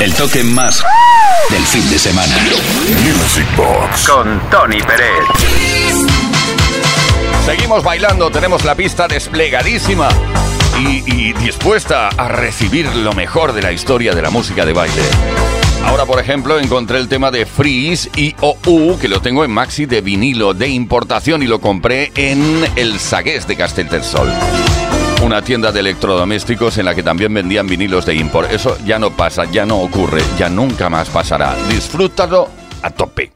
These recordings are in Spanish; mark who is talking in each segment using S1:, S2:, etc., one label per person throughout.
S1: El toque más del fin de semana.
S2: Music Box.
S3: Con Tony Pérez.
S4: Seguimos bailando, tenemos la pista desplegadísima y, y dispuesta a recibir lo mejor de la historia de la música de baile. Ahora, por ejemplo, encontré el tema de Freeze y OU, que lo tengo en maxi de vinilo de importación y lo compré en el Sagués de Castellterçol. Una tienda de electrodomésticos en la que también vendían vinilos de import. Eso ya no pasa, ya no ocurre, ya nunca más pasará. Disfrútalo a tope.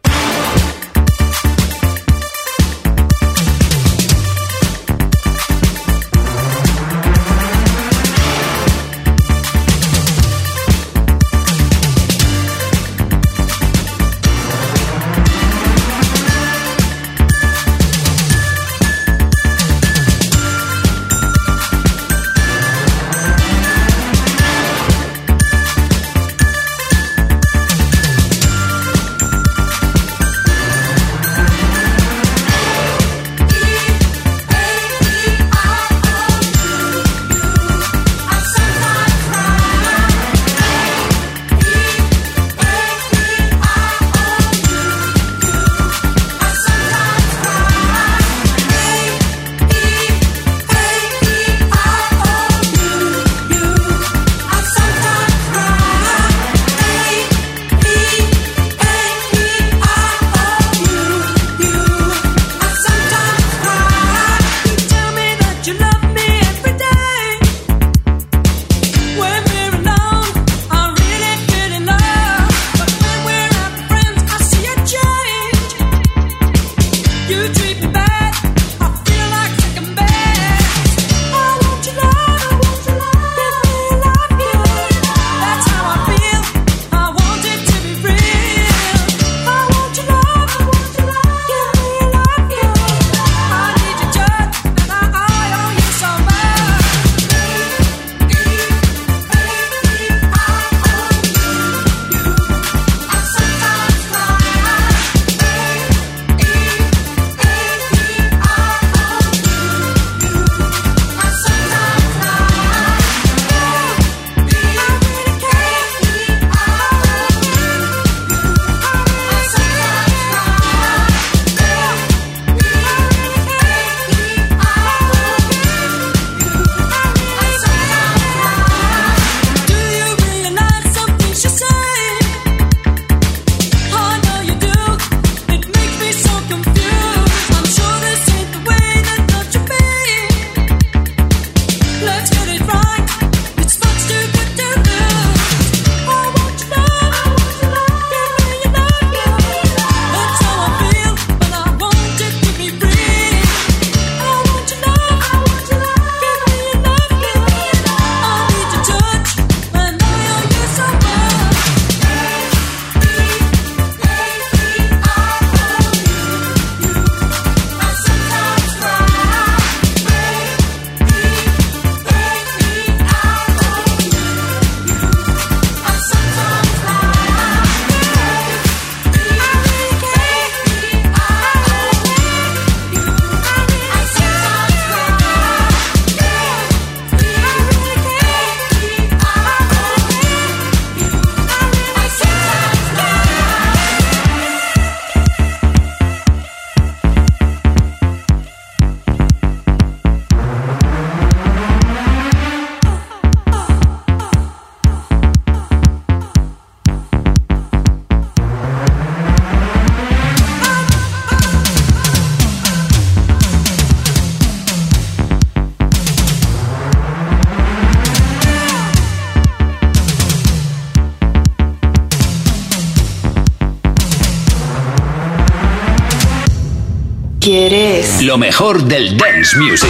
S1: Lo mejor del dance music.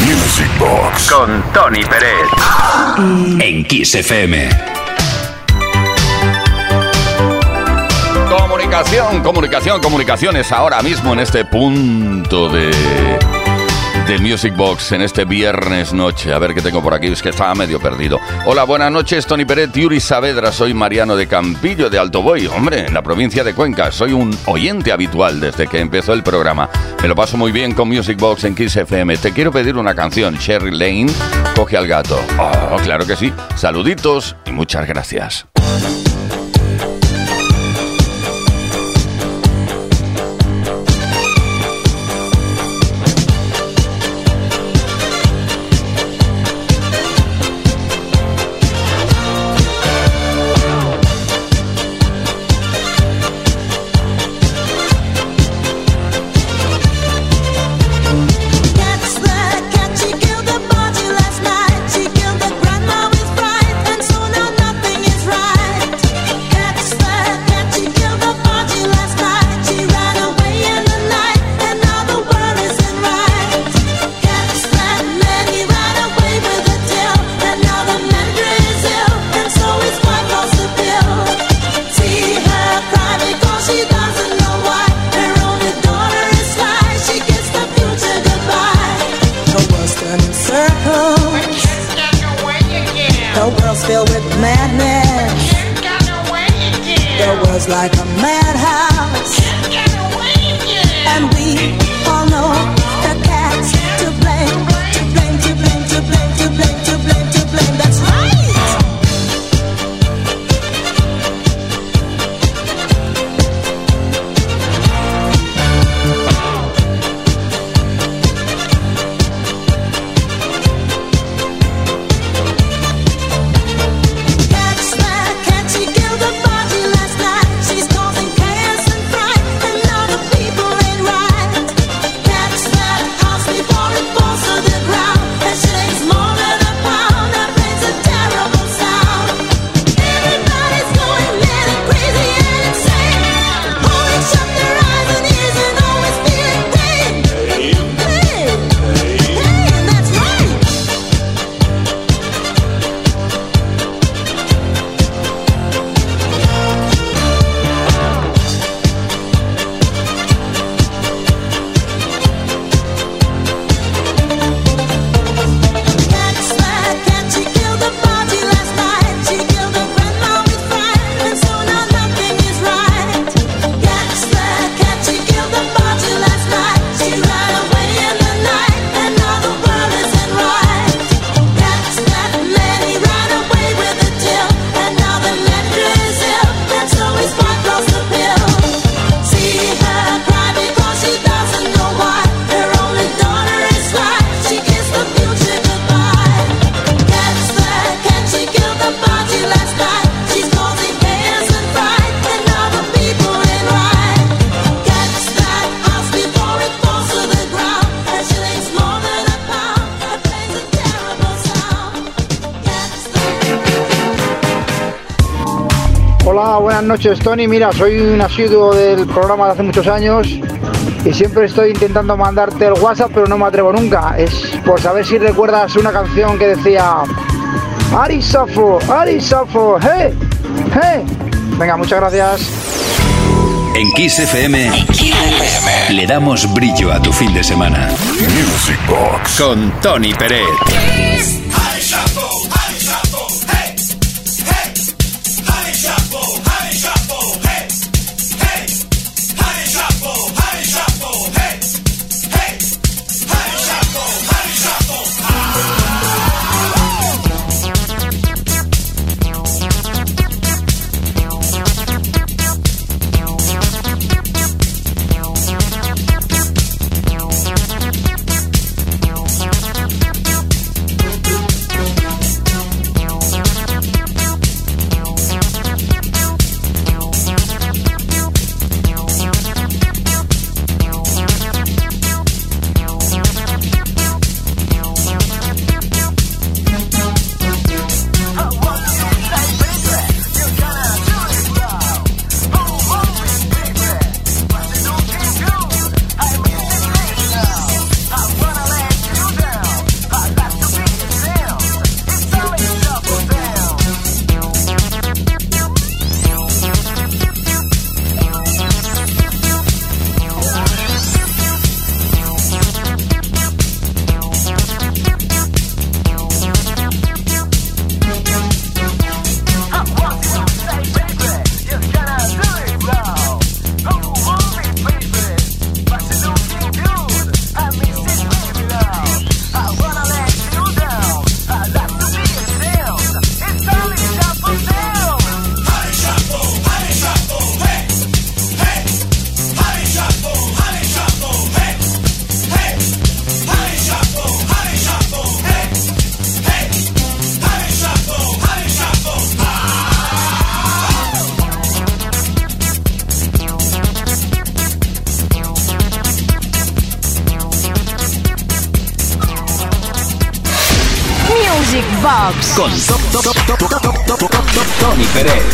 S2: Music Box.
S3: Con Tony Pérez.
S1: En Kiss FM.
S4: Comunicación, comunicación, comunicaciones ahora mismo en este punto de
S5: de Music Box en este viernes noche. A ver qué tengo por aquí, es que estaba medio perdido. Hola, buenas noches, Tony Peret, Yuri Saavedra, soy Mariano de Campillo de Alto Boy, hombre, en la provincia de Cuenca. Soy un oyente habitual desde que empezó el programa. Me lo paso muy bien con Music Box en Kiss FM. Te quiero pedir una canción, Sherry Lane, coge al gato. Oh, claro que sí. Saluditos y muchas gracias.
S6: Noches, Tony. Mira, soy un asiduo del programa de hace muchos años y siempre estoy intentando mandarte el WhatsApp, pero no me atrevo nunca. Es por saber si recuerdas una canción que decía Arisafo, Arisafo, hey, hey. Venga, muchas gracias.
S1: En Kiss FM, le damos brillo a tu fin de semana.
S2: Music Box
S1: con Tony Pérez.
S4: Con Tony Pérez.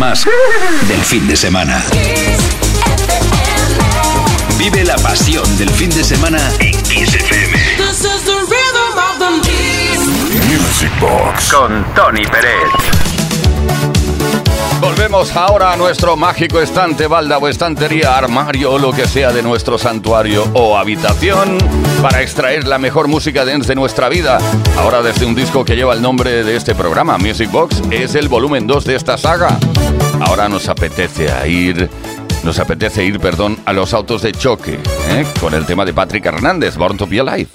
S4: Más del fin de semana. Vive la pasión del fin de semana en Kiss FM.
S3: Music Box con Tony Pérez.
S7: Volvemos ahora a nuestro mágico estante, balda o estantería, armario o lo que sea de nuestro santuario o habitación para extraer la mejor música de nuestra vida. Ahora desde un disco que lleva el nombre de este programa, Music Box, es el volumen 2 de esta saga. Ahora nos apetece ir nos apetece ir, perdón, a los autos de choque, ¿eh? con el tema de Patrick Hernández, Born to Be Alive.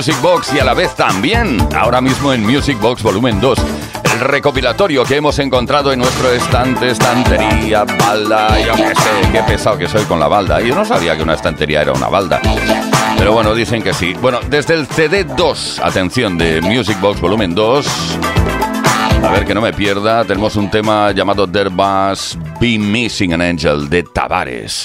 S7: Music Box y a la vez también, ahora mismo en Music Box Volumen 2, el recopilatorio que hemos encontrado en nuestro estante, estantería, balda, yo qué sé, qué pesado que soy con la balda. Yo no sabía que una estantería era una balda. Pero bueno, dicen que sí. Bueno, desde el CD2, atención, de Music Box Volumen 2, a ver que no me pierda, tenemos un tema llamado There Must Be Missing an Angel de Tavares.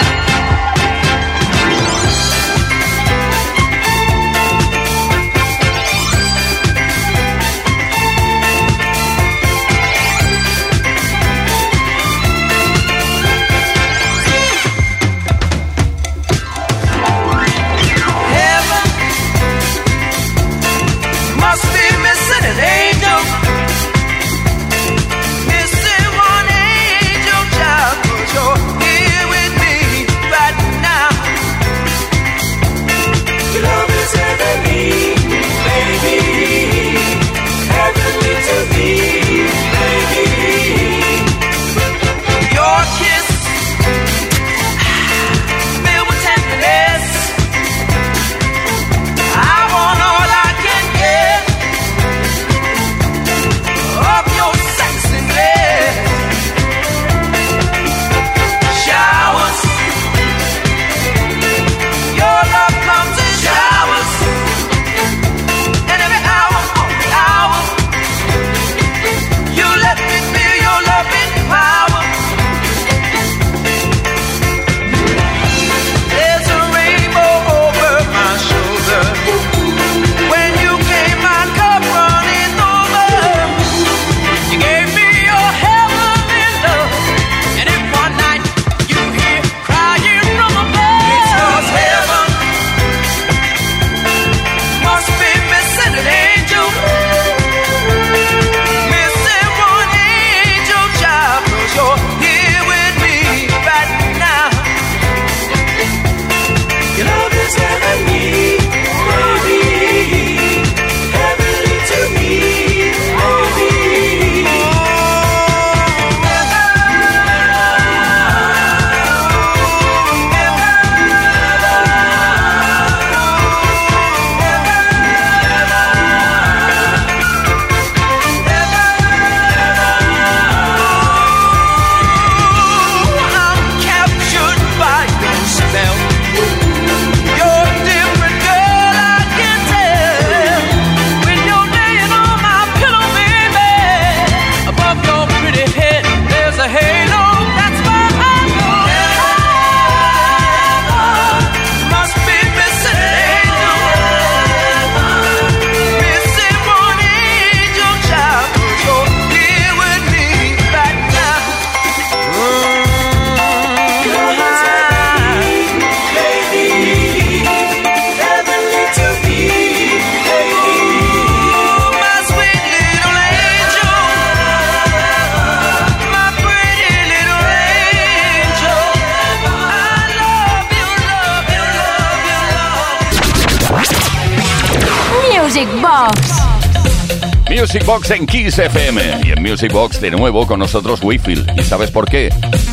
S5: Music Box en Kiss FM. Y en Music Box de nuevo con nosotros Wifield. ¿Y sabes por qué?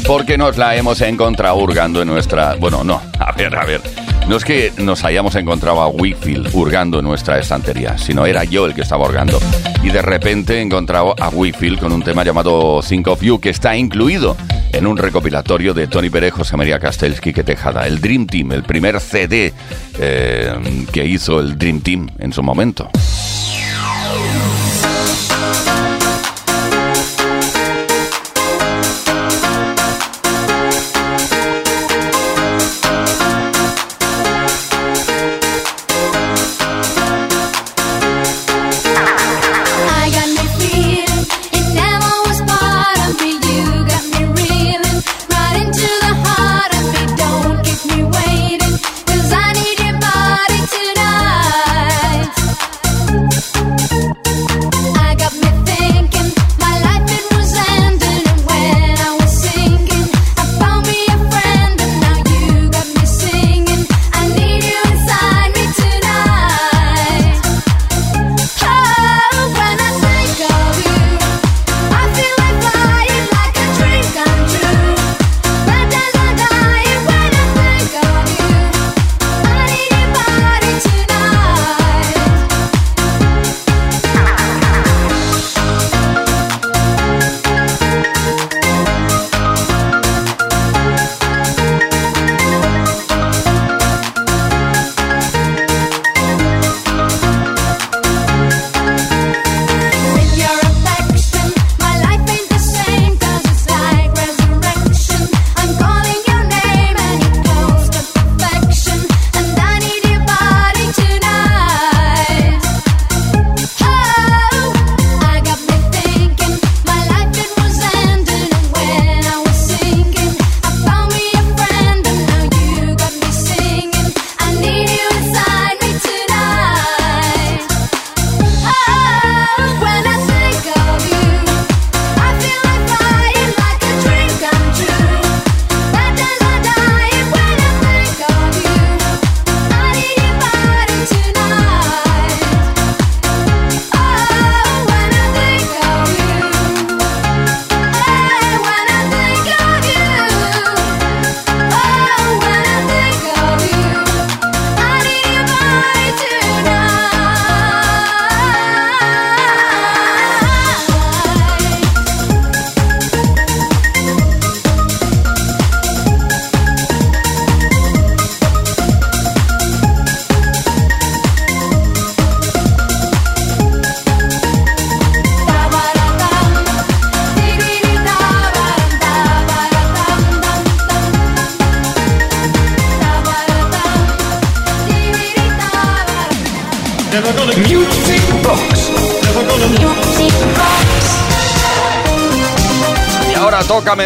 S5: Porque nos la hemos encontrado hurgando en nuestra... Bueno, no, a ver, a ver. No es que nos hayamos encontrado a Wifield hurgando en nuestra estantería, sino era yo el que estaba hurgando. Y de repente he encontrado a Wifield con un tema llamado Think of You que está incluido en un recopilatorio de Tony Pérez, José María Castells, Tejada, el Dream Team, el primer CD eh, que hizo el Dream Team en su momento.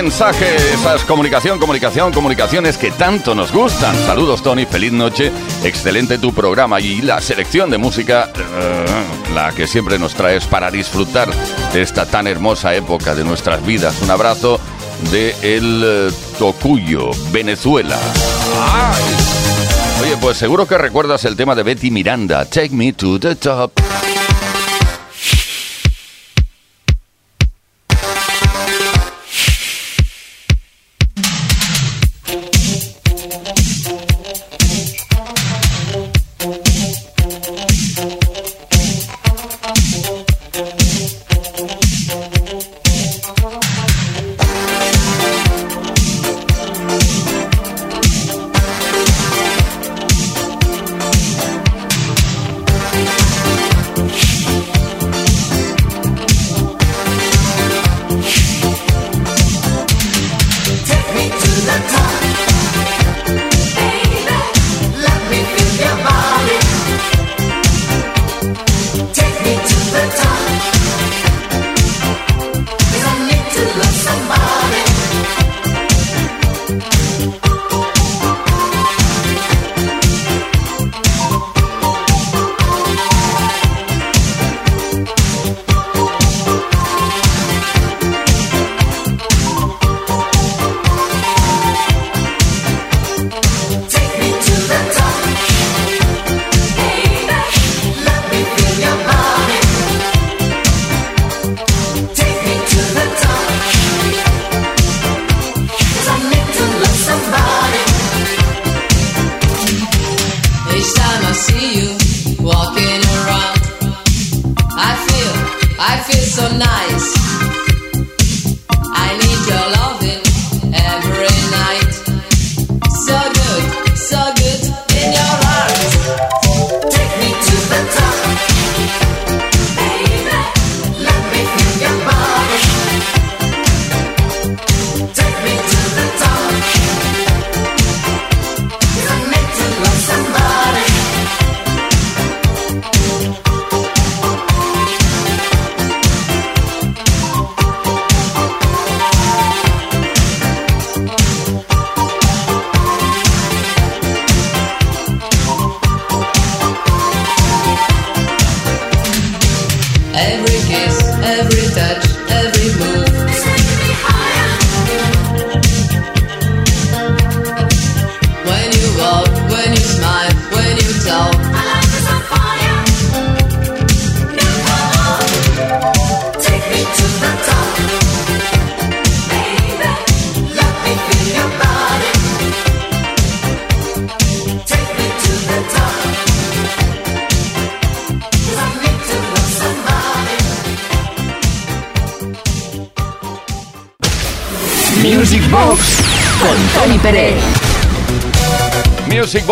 S5: Mensaje, esas comunicación, comunicación, comunicaciones que tanto nos gustan. Saludos Tony, feliz noche, excelente tu programa y la selección de música, eh, la que siempre nos traes para disfrutar de esta tan hermosa época de nuestras vidas. Un abrazo de El eh, Tocuyo, Venezuela. Oye, pues seguro que recuerdas el tema de Betty Miranda, Take Me to the Top.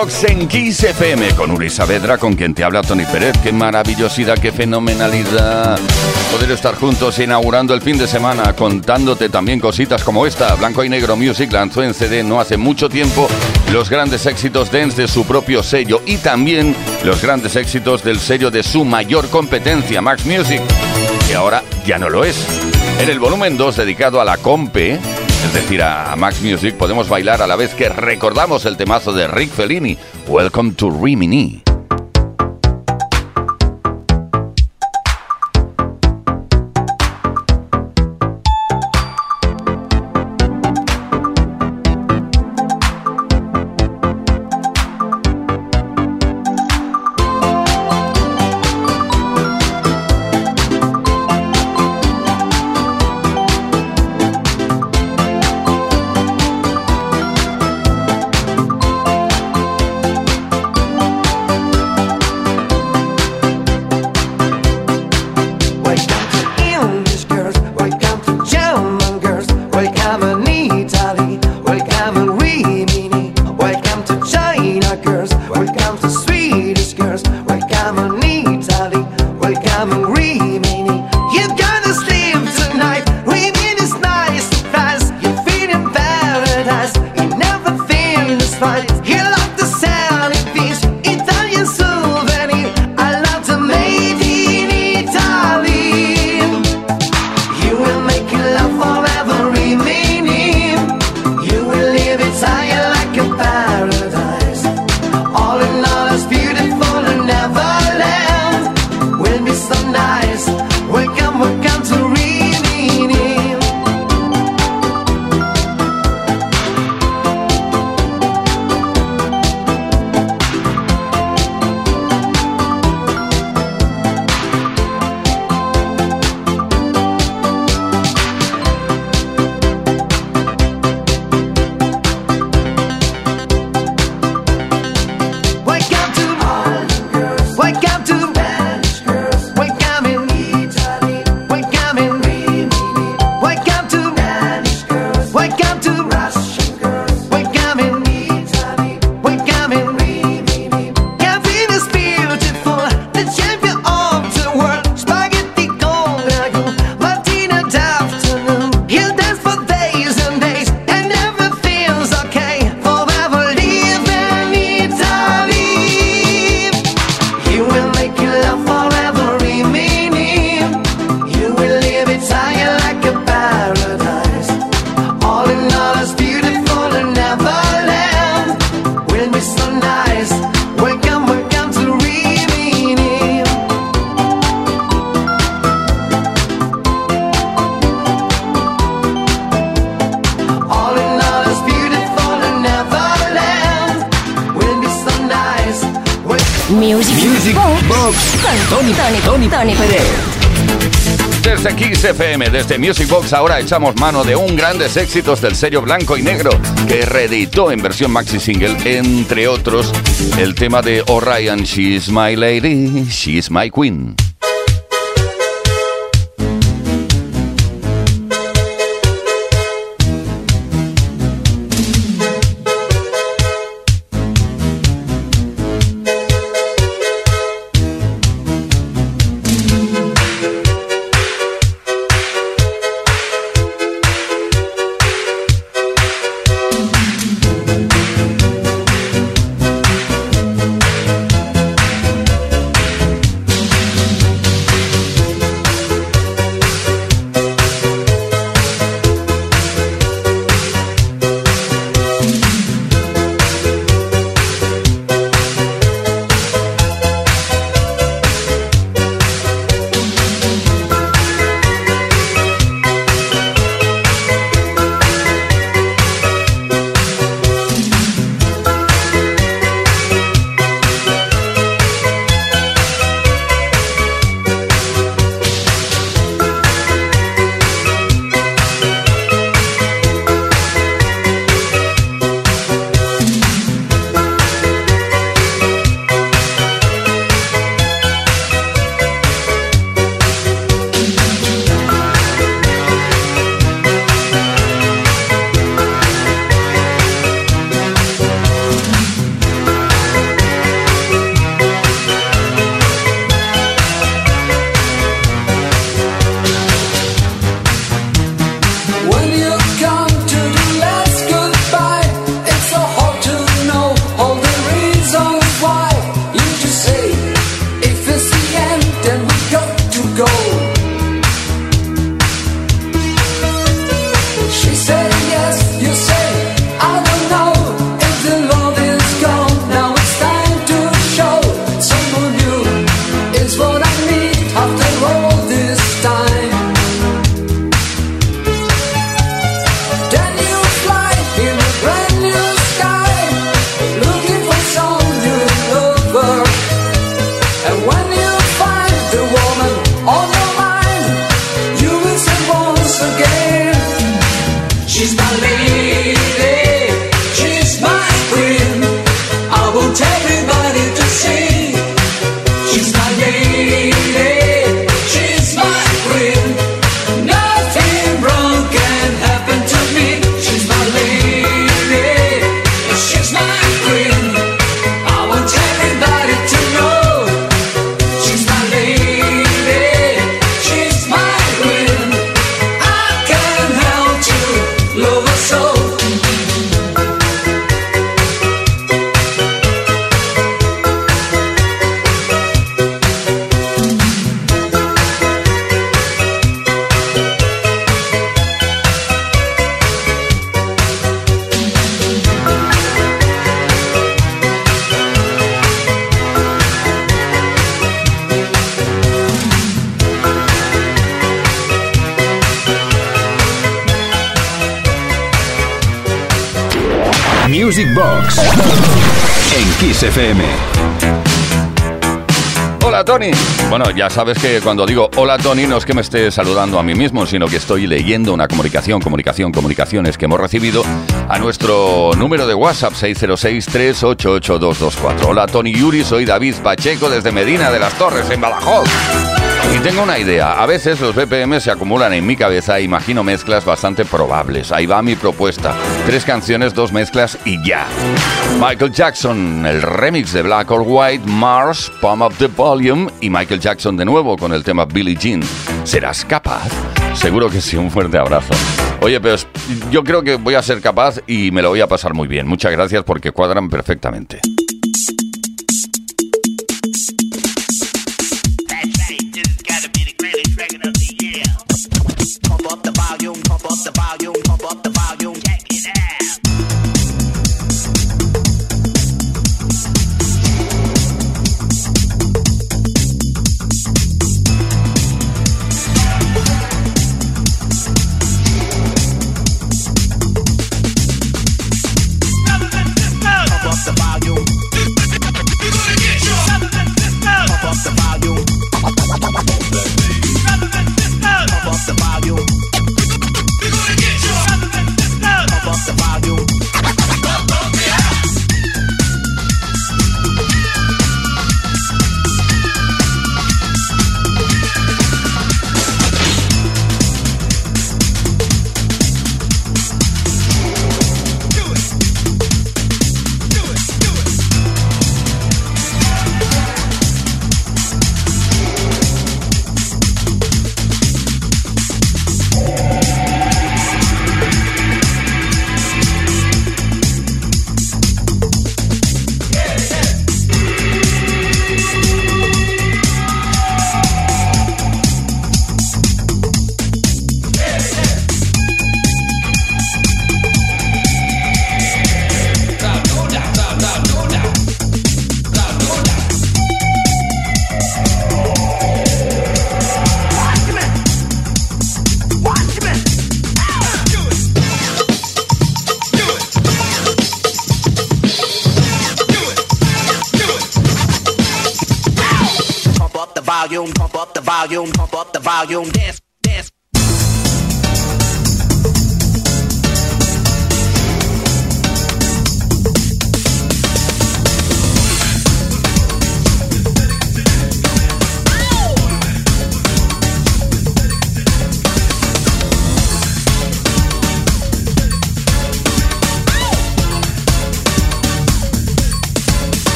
S7: Box
S8: en Kiss FM con Uri Saavedra, con quien te habla Tony Pérez. Qué maravillosidad, qué fenomenalidad poder estar juntos inaugurando el fin de semana, contándote también cositas como esta. Blanco y Negro Music lanzó en CD no hace mucho tiempo los grandes éxitos dance de su propio sello y también los grandes éxitos del sello de su mayor competencia, Max Music, que ahora ya no lo es. En el volumen 2 dedicado a la Compe, es decir, a Max Music, podemos bailar a la vez que recordamos el temazo de Rick Fellini, Welcome to Rimini. Desde Music Box ahora echamos mano de un grandes éxitos del sello blanco y negro que reeditó en versión maxi single, entre otros, el tema de Orion, She's My Lady, She's My Queen.
S7: Hola Tony. Bueno, ya sabes que cuando digo hola Tony no es que me esté saludando a mí mismo, sino que estoy leyendo una comunicación, comunicación, comunicaciones que hemos recibido a nuestro número de WhatsApp 606-388-224. Hola Tony Yuri, soy David Pacheco desde Medina de las Torres, en Badajoz. Y tengo una idea. A veces los BPM se acumulan en mi cabeza e imagino mezclas bastante probables. Ahí va mi propuesta. Tres canciones, dos mezclas y ya. Michael Jackson, el remix de Black or White, Mars, Pump Up the Volume y Michael Jackson de nuevo con el tema Billie Jean. ¿Serás capaz? Seguro que sí, un fuerte abrazo. Oye, pero yo creo que voy a ser capaz y me lo voy a pasar muy bien. Muchas gracias porque cuadran perfectamente.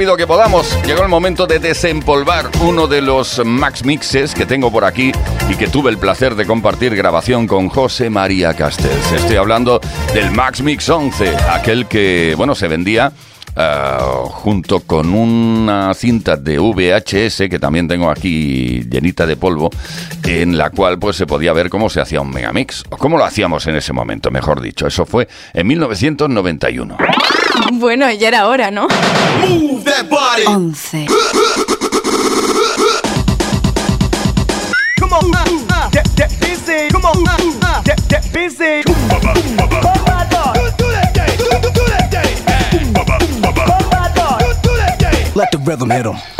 S7: rápido que podamos. Llegó el momento de desempolvar uno de los Max Mixes que tengo por aquí y que tuve el placer de compartir grabación con José María Castells. Estoy hablando del Max Mix 11, aquel que, bueno, se vendía Uh, junto con una cinta de VHS que también tengo aquí llenita de polvo, en la cual pues se podía ver cómo se hacía un megamix, o cómo lo hacíamos en ese momento, mejor dicho. Eso fue en 1991.
S9: Bueno, ya era hora, ¿no?
S10: Move that body.
S9: 11.
S10: Come on, uh, uh, get, get busy. Come on, uh, uh, get, get busy.
S5: Let the rhythm hit 'em.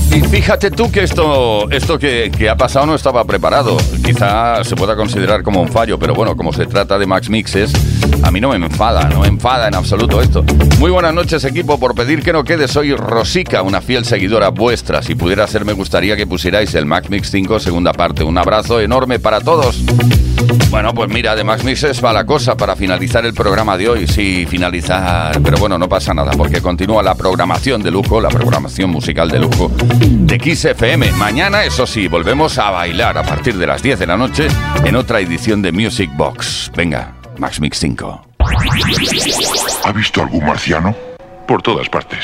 S7: Y fíjate tú que esto, esto que, que ha pasado no estaba preparado. Quizá se pueda considerar como un fallo, pero bueno, como se trata de Max Mixes, a mí no me enfada, no me enfada en absoluto esto. Muy buenas noches, equipo. Por pedir que no quede, soy Rosica, una fiel seguidora vuestra. Si pudiera ser, me gustaría que pusierais el Max Mix 5, segunda parte. Un abrazo enorme para todos. Bueno, pues mira, de Max Mixes va la cosa para finalizar el programa de hoy. Sí, finalizar. Pero bueno, no pasa nada, porque continúa la programación de lujo, la programación musical de lujo de Kiss FM. Mañana, eso sí, volvemos a bailar a partir de las 10 de la noche en otra edición de Music Box. Venga, Max Mix 5.
S2: ¿Ha visto algún marciano? Por todas partes.